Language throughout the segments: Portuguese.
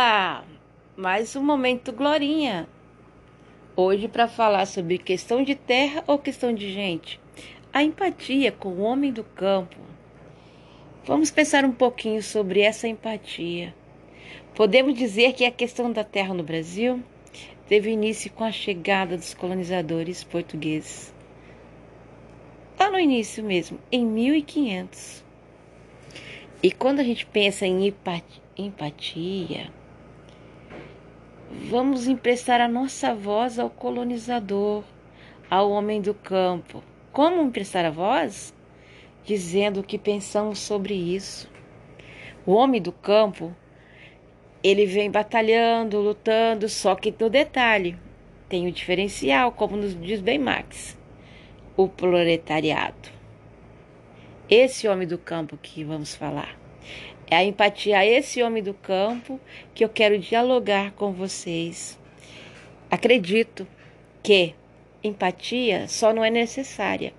Olá, mais um momento Glorinha. Hoje para falar sobre questão de terra ou questão de gente. A empatia com o homem do campo. Vamos pensar um pouquinho sobre essa empatia. Podemos dizer que a questão da terra no Brasil teve início com a chegada dos colonizadores portugueses. Lá no início mesmo, em 1500. E quando a gente pensa em empatia, vamos emprestar a nossa voz ao colonizador, ao homem do campo. Como emprestar a voz? Dizendo o que pensamos sobre isso. O homem do campo, ele vem batalhando, lutando, só que no detalhe tem o diferencial, como nos diz bem Marx, o proletariado. Esse homem do campo que vamos falar. É a empatia a esse homem do campo que eu quero dialogar com vocês. Acredito que empatia só não é necessária,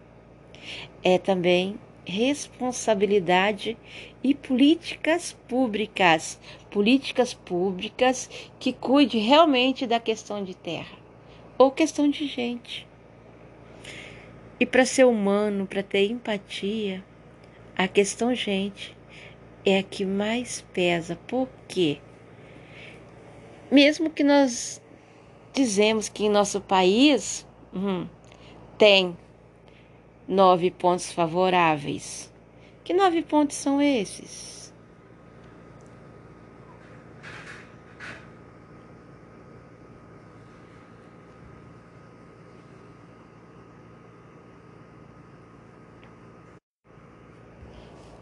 é também responsabilidade e políticas públicas, políticas públicas que cuide realmente da questão de terra ou questão de gente. E para ser humano, para ter empatia, a questão gente é a que mais pesa. Por quê? Mesmo que nós dizemos que em nosso país hum, tem nove pontos favoráveis. Que nove pontos são esses?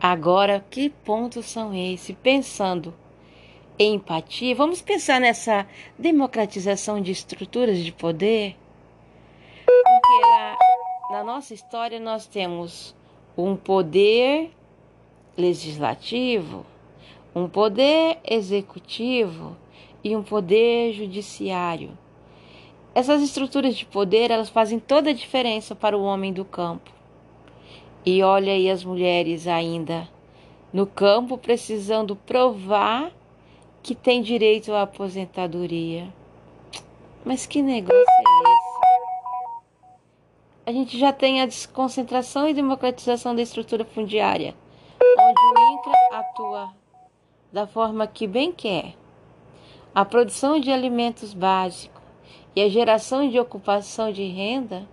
Agora, que pontos são esses? Pensando em empatia, vamos pensar nessa democratização de estruturas de poder? Porque na, na nossa história nós temos um poder legislativo, um poder executivo e um poder judiciário. Essas estruturas de poder, elas fazem toda a diferença para o homem do campo. E olha aí as mulheres ainda no campo precisando provar que tem direito à aposentadoria. Mas que negócio é esse? A gente já tem a desconcentração e democratização da estrutura fundiária, onde o INCRA atua da forma que bem quer. A produção de alimentos básicos e a geração de ocupação de renda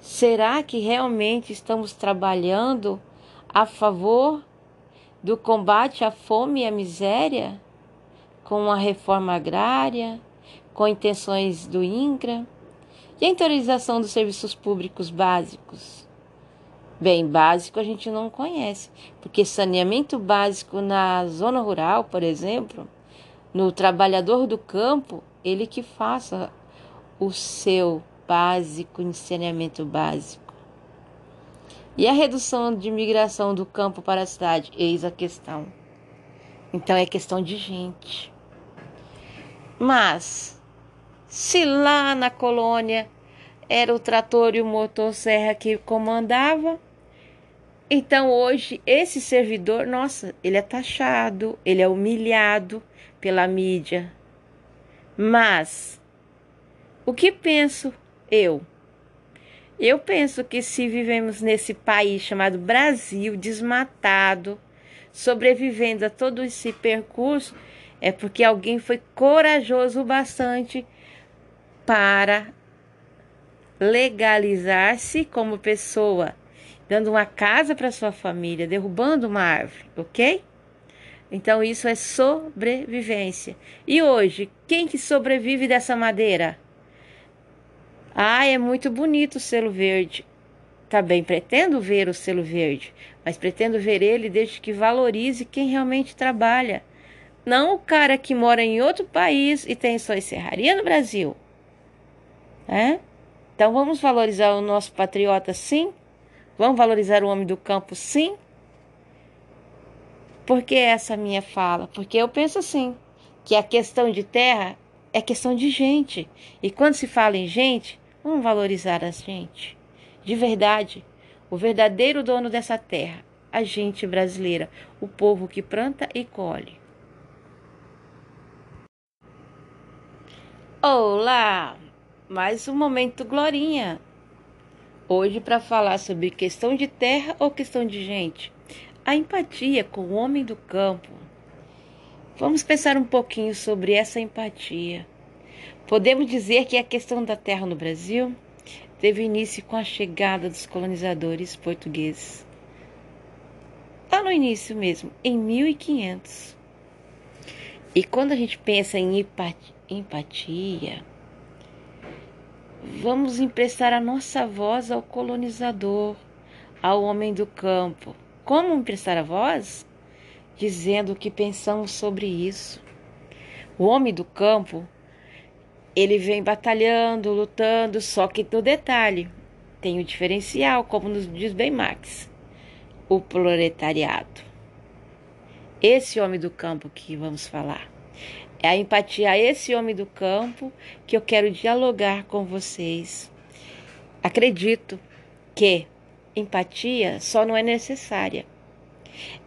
Será que realmente estamos trabalhando a favor do combate à fome e à miséria? Com a reforma agrária, com intenções do INCRA e a interiorização dos serviços públicos básicos? Bem, básico a gente não conhece, porque saneamento básico na zona rural, por exemplo, no trabalhador do campo, ele que faça o seu básico, em saneamento básico. E a redução de migração do campo para a cidade? Eis a questão. Então é questão de gente. Mas, se lá na colônia era o trator e o motosserra que comandava, então hoje esse servidor, nossa, ele é taxado, ele é humilhado pela mídia. Mas o que penso eu. Eu penso que se vivemos nesse país chamado Brasil, desmatado, sobrevivendo a todo esse percurso, é porque alguém foi corajoso o bastante para legalizar-se como pessoa, dando uma casa para sua família, derrubando uma árvore, ok? Então isso é sobrevivência. E hoje, quem que sobrevive dessa madeira? Ah, é muito bonito o selo verde. Também pretendo ver o selo verde, mas pretendo ver ele desde que valorize quem realmente trabalha. Não o cara que mora em outro país e tem só encerraria no Brasil. É? Então vamos valorizar o nosso patriota sim? Vamos valorizar o homem do campo sim? Por que essa minha fala? Porque eu penso assim, que a questão de terra é questão de gente. E quando se fala em gente, vamos valorizar a gente. De verdade, o verdadeiro dono dessa terra, a gente brasileira, o povo que planta e colhe. Olá! Mais um momento Glorinha. Hoje para falar sobre questão de terra ou questão de gente. A empatia com o homem do campo. Vamos pensar um pouquinho sobre essa empatia. Podemos dizer que a questão da terra no Brasil teve início com a chegada dos colonizadores portugueses. Lá no início mesmo, em 1500. E quando a gente pensa em empatia, vamos emprestar a nossa voz ao colonizador, ao homem do campo. Como emprestar a voz? Dizendo o que pensamos sobre isso. O homem do campo, ele vem batalhando, lutando, só que no detalhe tem o diferencial, como nos diz bem Marx, o proletariado. Esse homem do campo que vamos falar. É a empatia a esse homem do campo que eu quero dialogar com vocês. Acredito que empatia só não é necessária,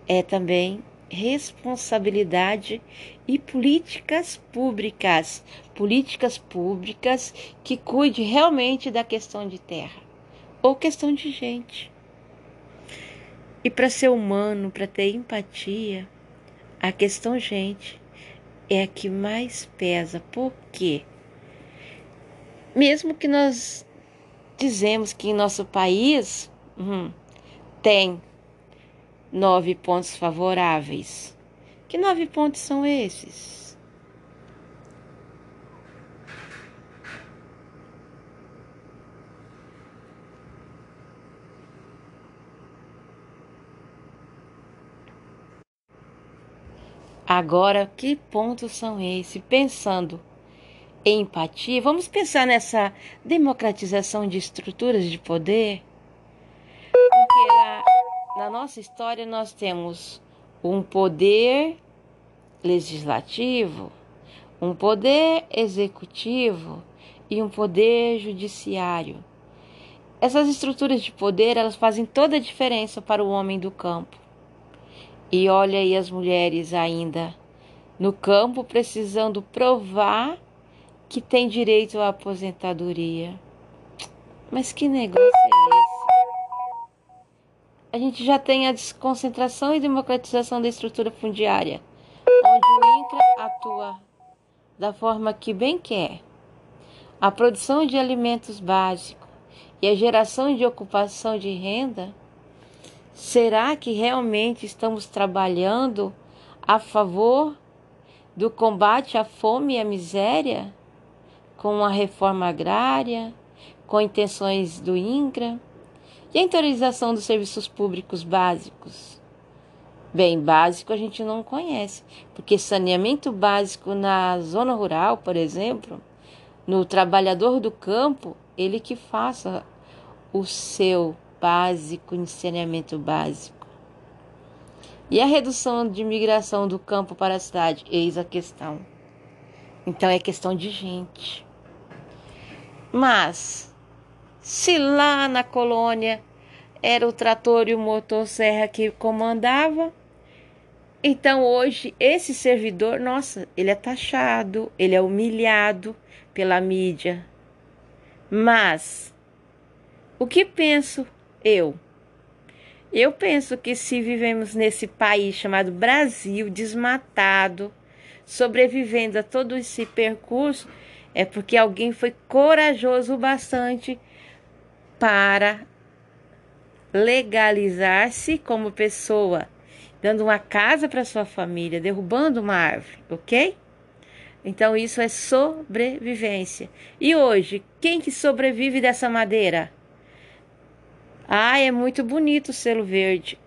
é também responsabilidade e políticas públicas, políticas públicas que cuide realmente da questão de terra ou questão de gente. E para ser humano, para ter empatia, a questão gente é a que mais pesa. Por quê? Mesmo que nós dizemos que em nosso país hum, tem nove pontos favoráveis. Que nove pontos são esses? Agora, que pontos são esses? Pensando em empatia, vamos pensar nessa democratização de estruturas de poder? Porque na, na nossa história nós temos um poder legislativo, um poder executivo e um poder judiciário. Essas estruturas de poder, elas fazem toda a diferença para o homem do campo. E olha aí as mulheres ainda no campo precisando provar que tem direito à aposentadoria. Mas que negócio é esse? A gente já tem a desconcentração e democratização da estrutura fundiária, onde o INCRA atua da forma que bem quer. A produção de alimentos básicos e a geração de ocupação de renda Será que realmente estamos trabalhando a favor do combate à fome e à miséria? Com a reforma agrária, com intenções do INCRA e a interiorização dos serviços públicos básicos? Bem, básico a gente não conhece, porque saneamento básico na zona rural, por exemplo, no trabalhador do campo, ele que faça o seu básico, em saneamento básico. E a redução de migração do campo para a cidade? Eis a questão. Então é questão de gente. Mas, se lá na colônia era o trator e o motosserra que comandava, então hoje esse servidor, nossa, ele é taxado, ele é humilhado pela mídia. Mas o que penso eu. Eu penso que se vivemos nesse país chamado Brasil, desmatado, sobrevivendo a todo esse percurso, é porque alguém foi corajoso o bastante para legalizar-se como pessoa, dando uma casa para sua família, derrubando uma árvore, ok? Então isso é sobrevivência. E hoje, quem que sobrevive dessa madeira? Ah, é muito bonito o selo verde.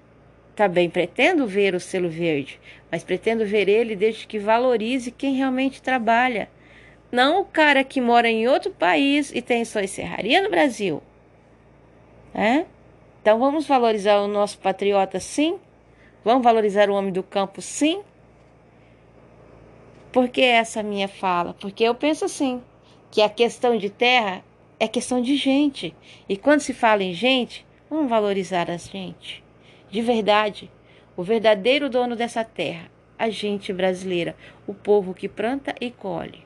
Também pretendo ver o selo verde, mas pretendo ver ele desde que valorize quem realmente trabalha. Não o cara que mora em outro país e tem só encerraria no Brasil. É? Então vamos valorizar o nosso patriota sim? Vamos valorizar o homem do campo sim? Por que essa minha fala? Porque eu penso assim, que a questão de terra é questão de gente. E quando se fala em gente, vamos valorizar a gente. De verdade, o verdadeiro dono dessa terra, a gente brasileira, o povo que planta e colhe.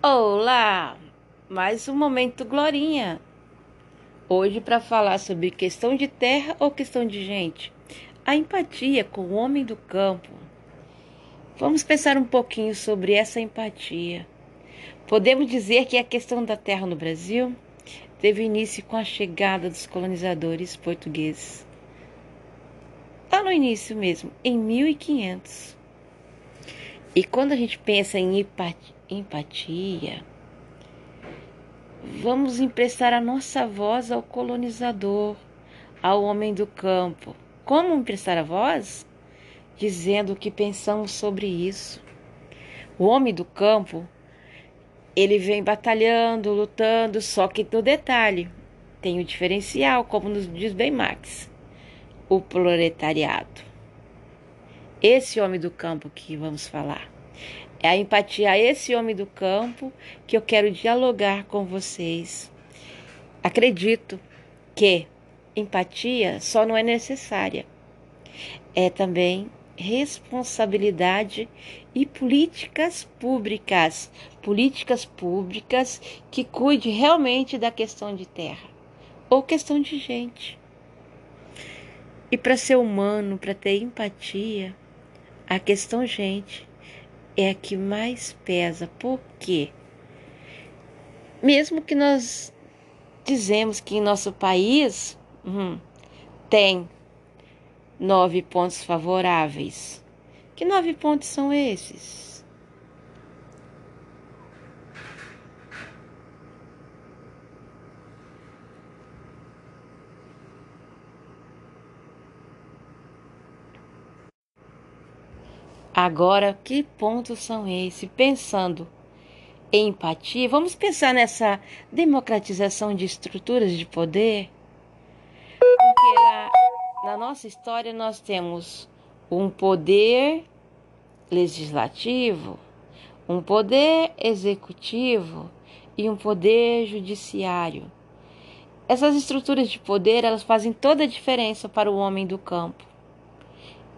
Olá! Mais um momento Glorinha. Hoje para falar sobre questão de terra ou questão de gente. A empatia com o homem do campo. Vamos pensar um pouquinho sobre essa empatia. Podemos dizer que a questão da terra no Brasil teve início com a chegada dos colonizadores portugueses. Lá no início mesmo, em 1500. E quando a gente pensa em empatia, vamos emprestar a nossa voz ao colonizador, ao homem do campo. Como emprestar a voz? Dizendo o que pensamos sobre isso. O homem do campo, ele vem batalhando, lutando, só que no detalhe tem o diferencial, como nos diz bem Marx, o proletariado. Esse homem do campo que vamos falar. É a empatia a esse homem do campo que eu quero dialogar com vocês. Acredito que empatia só não é necessária, é também responsabilidade e políticas públicas, políticas públicas que cuide realmente da questão de terra ou questão de gente. E para ser humano, para ter empatia, a questão gente é a que mais pesa. Por quê? Mesmo que nós dizemos que em nosso país hum, tem nove pontos favoráveis. Que nove pontos são esses? Agora, que pontos são esses? Pensando em empatia, vamos pensar nessa democratização de estruturas de poder? Porque na, na nossa história nós temos um poder legislativo, um poder executivo e um poder judiciário. Essas estruturas de poder, elas fazem toda a diferença para o homem do campo.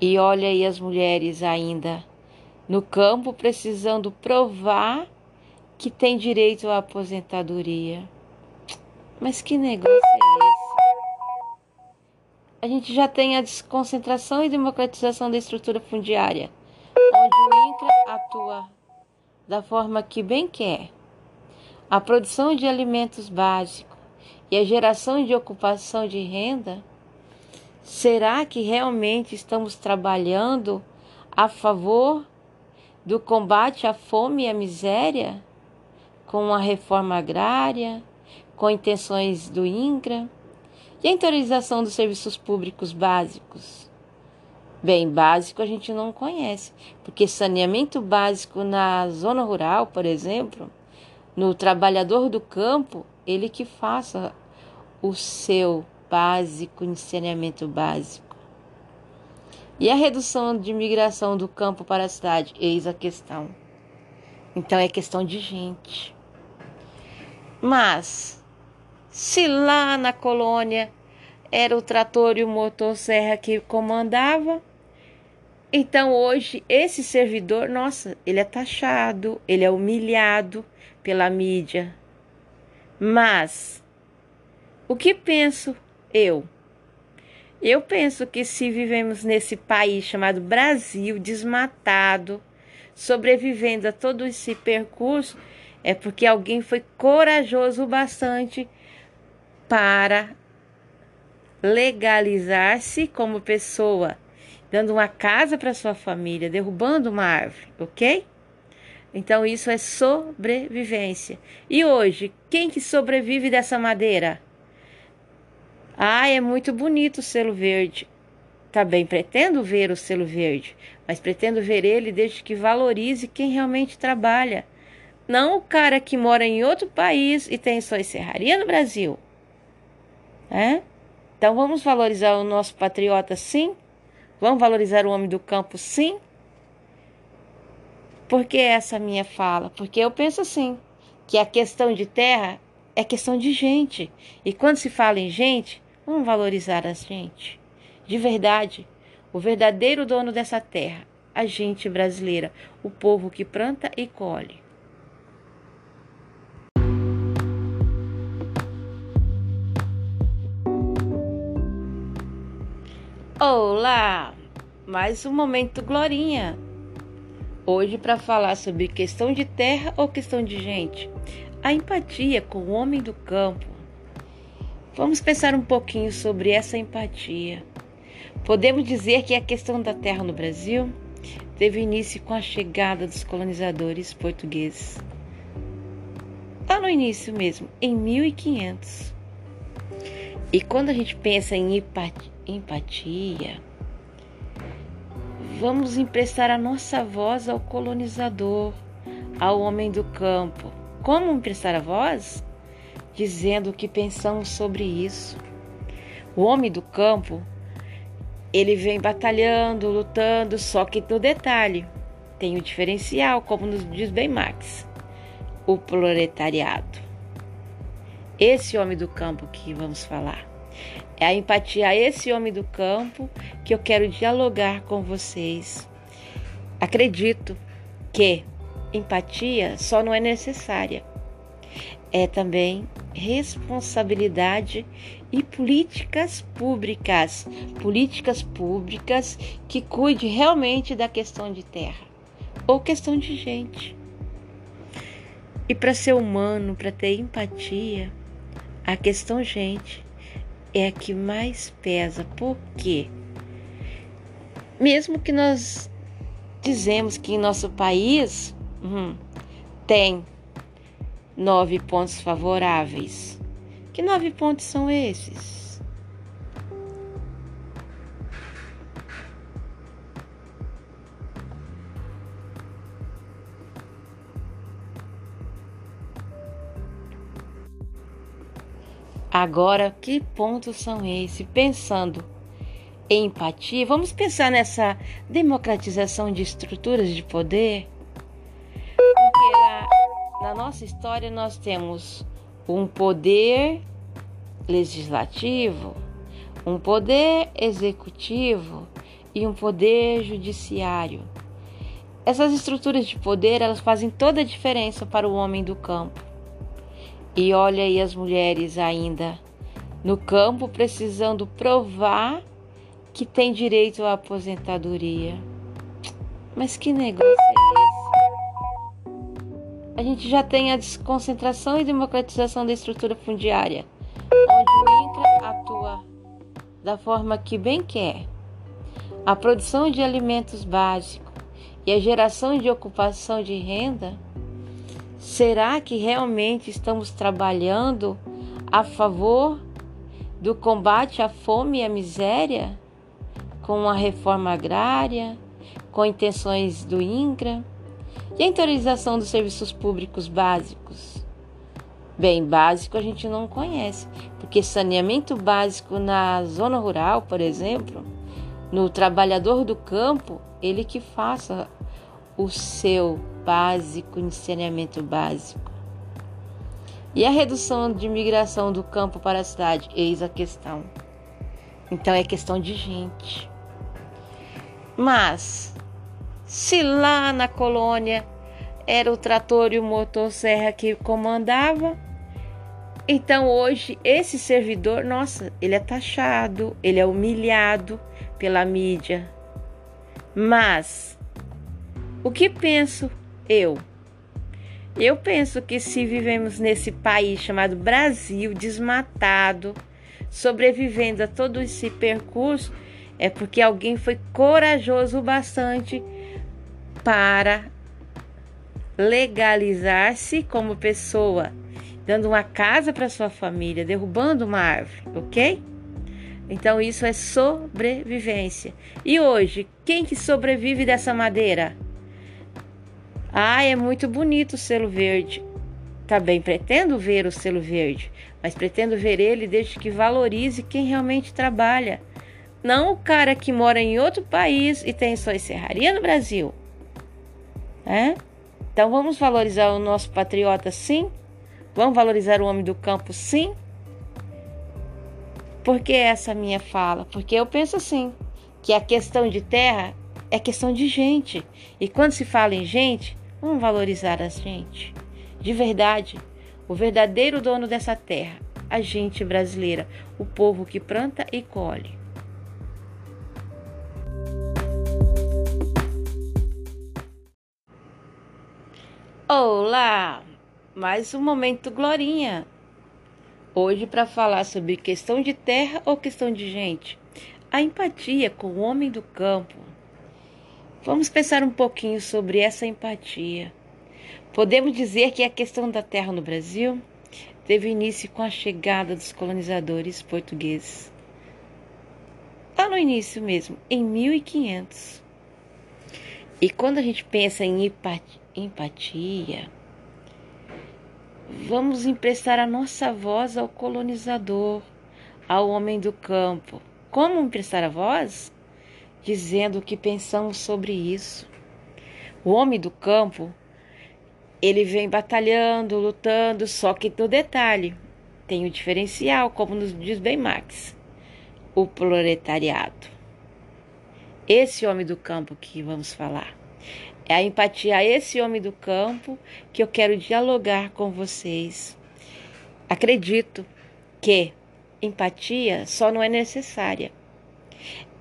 E olha aí as mulheres ainda no campo precisando provar que tem direito à aposentadoria. Mas que negócio é esse? A gente já tem a desconcentração e democratização da estrutura fundiária, onde o INCRA atua da forma que bem quer. A produção de alimentos básicos e a geração de ocupação de renda Será que realmente estamos trabalhando a favor do combate à fome e à miséria? Com a reforma agrária, com intenções do INCRA e a interiorização dos serviços públicos básicos? Bem, básico a gente não conhece, porque saneamento básico na zona rural, por exemplo, no trabalhador do campo, ele que faça o seu básico, em saneamento básico. E a redução de migração do campo para a cidade? Eis a questão. Então é questão de gente. Mas, se lá na colônia era o trator e o motosserra que comandava, então hoje esse servidor, nossa, ele é taxado, ele é humilhado pela mídia. Mas o que penso eu. Eu penso que se vivemos nesse país chamado Brasil, desmatado, sobrevivendo a todo esse percurso, é porque alguém foi corajoso o bastante para legalizar-se como pessoa, dando uma casa para sua família, derrubando uma árvore, ok? Então isso é sobrevivência. E hoje, quem que sobrevive dessa madeira? Ah, é muito bonito o selo verde. Também pretendo ver o selo verde, mas pretendo ver ele desde que valorize quem realmente trabalha. Não o cara que mora em outro país e tem só encerraria no Brasil. É? Então vamos valorizar o nosso patriota sim? Vamos valorizar o homem do campo sim? Por que essa minha fala? Porque eu penso assim, que a questão de terra é questão de gente. E quando se fala em gente, vamos valorizar a gente. De verdade, o verdadeiro dono dessa terra, a gente brasileira, o povo que planta e colhe. Olá! Mais um momento Glorinha. Hoje para falar sobre questão de terra ou questão de gente. A empatia com o homem do campo. Vamos pensar um pouquinho sobre essa empatia. Podemos dizer que a questão da terra no Brasil teve início com a chegada dos colonizadores portugueses. Lá no início mesmo, em 1500. E quando a gente pensa em empatia, vamos emprestar a nossa voz ao colonizador, ao homem do campo. Como emprestar a voz? Dizendo o que pensamos sobre isso. O homem do campo, ele vem batalhando, lutando, só que no detalhe tem o diferencial, como nos diz bem Marx, o proletariado. Esse homem do campo que vamos falar. É a empatia a esse homem do campo que eu quero dialogar com vocês. Acredito que empatia só não é necessária, é também responsabilidade e políticas públicas, políticas públicas que cuide realmente da questão de terra ou questão de gente. E para ser humano, para ter empatia, a questão gente é a que mais pesa. Por quê? Mesmo que nós dizemos que em nosso país hum, tem nove pontos favoráveis. Que nove pontos são esses? Agora, que pontos são esses? Pensando em empatia, vamos pensar nessa democratização de estruturas de poder? Na nossa história nós temos um poder legislativo, um poder executivo e um poder judiciário. Essas estruturas de poder, elas fazem toda a diferença para o homem do campo. E olha aí as mulheres ainda no campo precisando provar que tem direito à aposentadoria. Mas que negócio é esse? A gente já tem a desconcentração e democratização da estrutura fundiária, onde o INCRA atua da forma que bem quer. A produção de alimentos básicos e a geração de ocupação de renda Será que realmente estamos trabalhando a favor do combate à fome e à miséria? Com a reforma agrária, com intenções do INCRA e a interiorização dos serviços públicos básicos? Bem, básico a gente não conhece, porque saneamento básico na zona rural, por exemplo, no trabalhador do campo, ele que faça o seu básico, de saneamento básico. E a redução de migração do campo para a cidade? Eis a questão. Então é questão de gente. Mas, se lá na colônia era o trator e o motosserra que comandava, então hoje esse servidor, nossa, ele é taxado, ele é humilhado pela mídia. Mas o que penso eu? Eu penso que se vivemos nesse país chamado Brasil, desmatado, sobrevivendo a todo esse percurso, é porque alguém foi corajoso o bastante para legalizar-se como pessoa, dando uma casa para sua família, derrubando uma árvore, ok? Então isso é sobrevivência. E hoje, quem que sobrevive dessa madeira? Ah, é muito bonito o selo verde. Também pretendo ver o selo verde, mas pretendo ver ele desde que valorize quem realmente trabalha. Não o cara que mora em outro país e tem sua serraria no Brasil. É? Então vamos valorizar o nosso patriota sim? Vamos valorizar o homem do campo sim? Por que essa minha fala? Porque eu penso assim, que a questão de terra é questão de gente. E quando se fala em gente, Vamos valorizar a gente. De verdade, o verdadeiro dono dessa terra, a gente brasileira, o povo que planta e colhe. Olá! Mais um momento Glorinha. Hoje para falar sobre questão de terra ou questão de gente. A empatia com o homem do campo. Vamos pensar um pouquinho sobre essa empatia. Podemos dizer que a questão da terra no Brasil teve início com a chegada dos colonizadores portugueses. Lá no início mesmo, em 1500. E quando a gente pensa em empatia, empatia, vamos emprestar a nossa voz ao colonizador, ao homem do campo. Como emprestar a voz? Dizendo o que pensamos sobre isso. O homem do campo, ele vem batalhando, lutando, só que no detalhe tem o diferencial, como nos diz bem Marx, o proletariado. Esse homem do campo que vamos falar. É a empatia a esse homem do campo que eu quero dialogar com vocês. Acredito que empatia só não é necessária,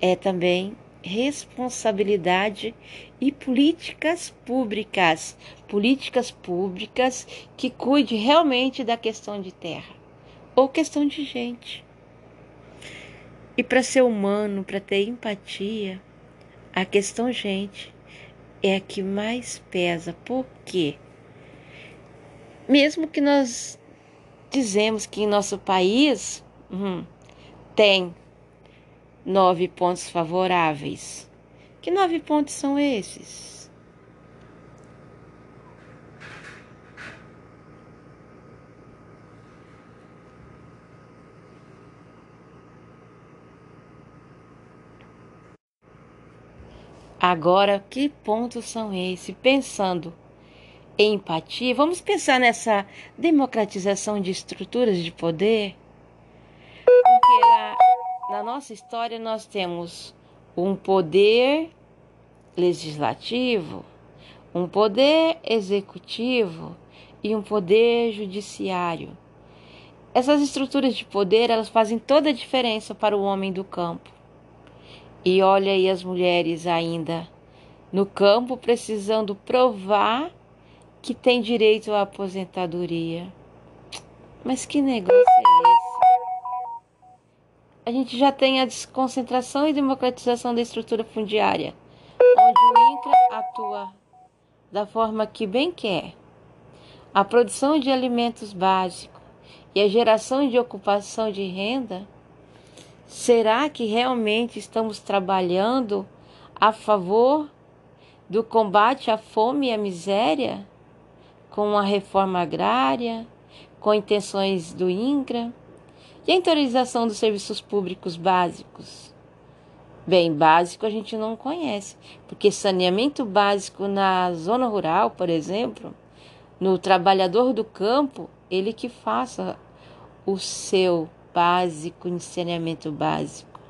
é também responsabilidade e políticas públicas, políticas públicas que cuide realmente da questão de terra ou questão de gente. E para ser humano, para ter empatia, a questão gente é a que mais pesa. Por quê? Mesmo que nós dizemos que em nosso país hum, tem nove pontos favoráveis. Que nove pontos são esses? Agora, que pontos são esses? Pensando em empatia, vamos pensar nessa democratização de estruturas de poder? Porque na, na nossa história nós temos um poder legislativo, um poder executivo e um poder judiciário. Essas estruturas de poder, elas fazem toda a diferença para o homem do campo. E olha aí as mulheres ainda no campo precisando provar que tem direito à aposentadoria. Mas que negócio é esse? A gente já tem a desconcentração e democratização da estrutura fundiária, onde o INCRA atua da forma que bem quer. A produção de alimentos básicos e a geração de ocupação de renda Será que realmente estamos trabalhando a favor do combate à fome e à miséria? Com a reforma agrária, com intenções do INCRA e a interiorização dos serviços públicos básicos? Bem, básico a gente não conhece, porque saneamento básico na zona rural, por exemplo, no trabalhador do campo, ele que faça o seu básico, em saneamento básico.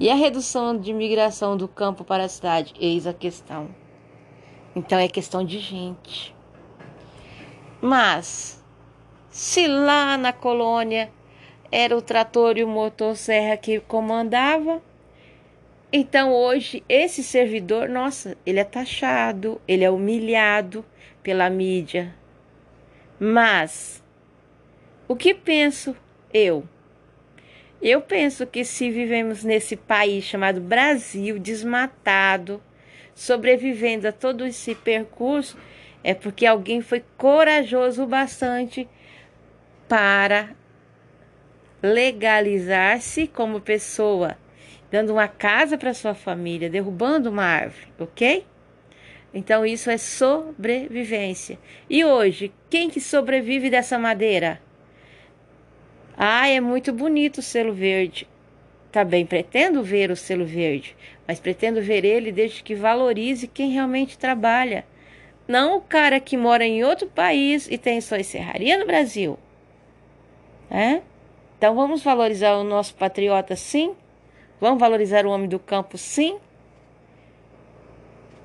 E a redução de migração do campo para a cidade? Eis a questão. Então é questão de gente. Mas, se lá na colônia era o trator e o motosserra que comandava, então hoje esse servidor, nossa, ele é taxado, ele é humilhado pela mídia. Mas o que penso eu. Eu penso que se vivemos nesse país chamado Brasil, desmatado, sobrevivendo a todo esse percurso, é porque alguém foi corajoso o bastante para legalizar-se como pessoa, dando uma casa para sua família, derrubando uma árvore, ok? Então isso é sobrevivência. E hoje, quem que sobrevive dessa madeira? Ah, é muito bonito o selo verde. Tá pretendo ver o selo verde, mas pretendo ver ele desde que valorize quem realmente trabalha. Não o cara que mora em outro país e tem sua serraria no Brasil. É? Então vamos valorizar o nosso patriota sim? Vamos valorizar o homem do campo sim?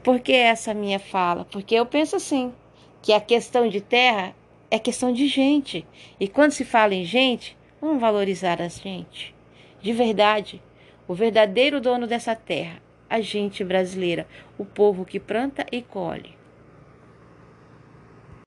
Por que essa minha fala? Porque eu penso assim, que a questão de terra é questão de gente. E quando se fala em gente, Vamos valorizar a gente. De verdade, o verdadeiro dono dessa terra, a gente brasileira, o povo que planta e colhe.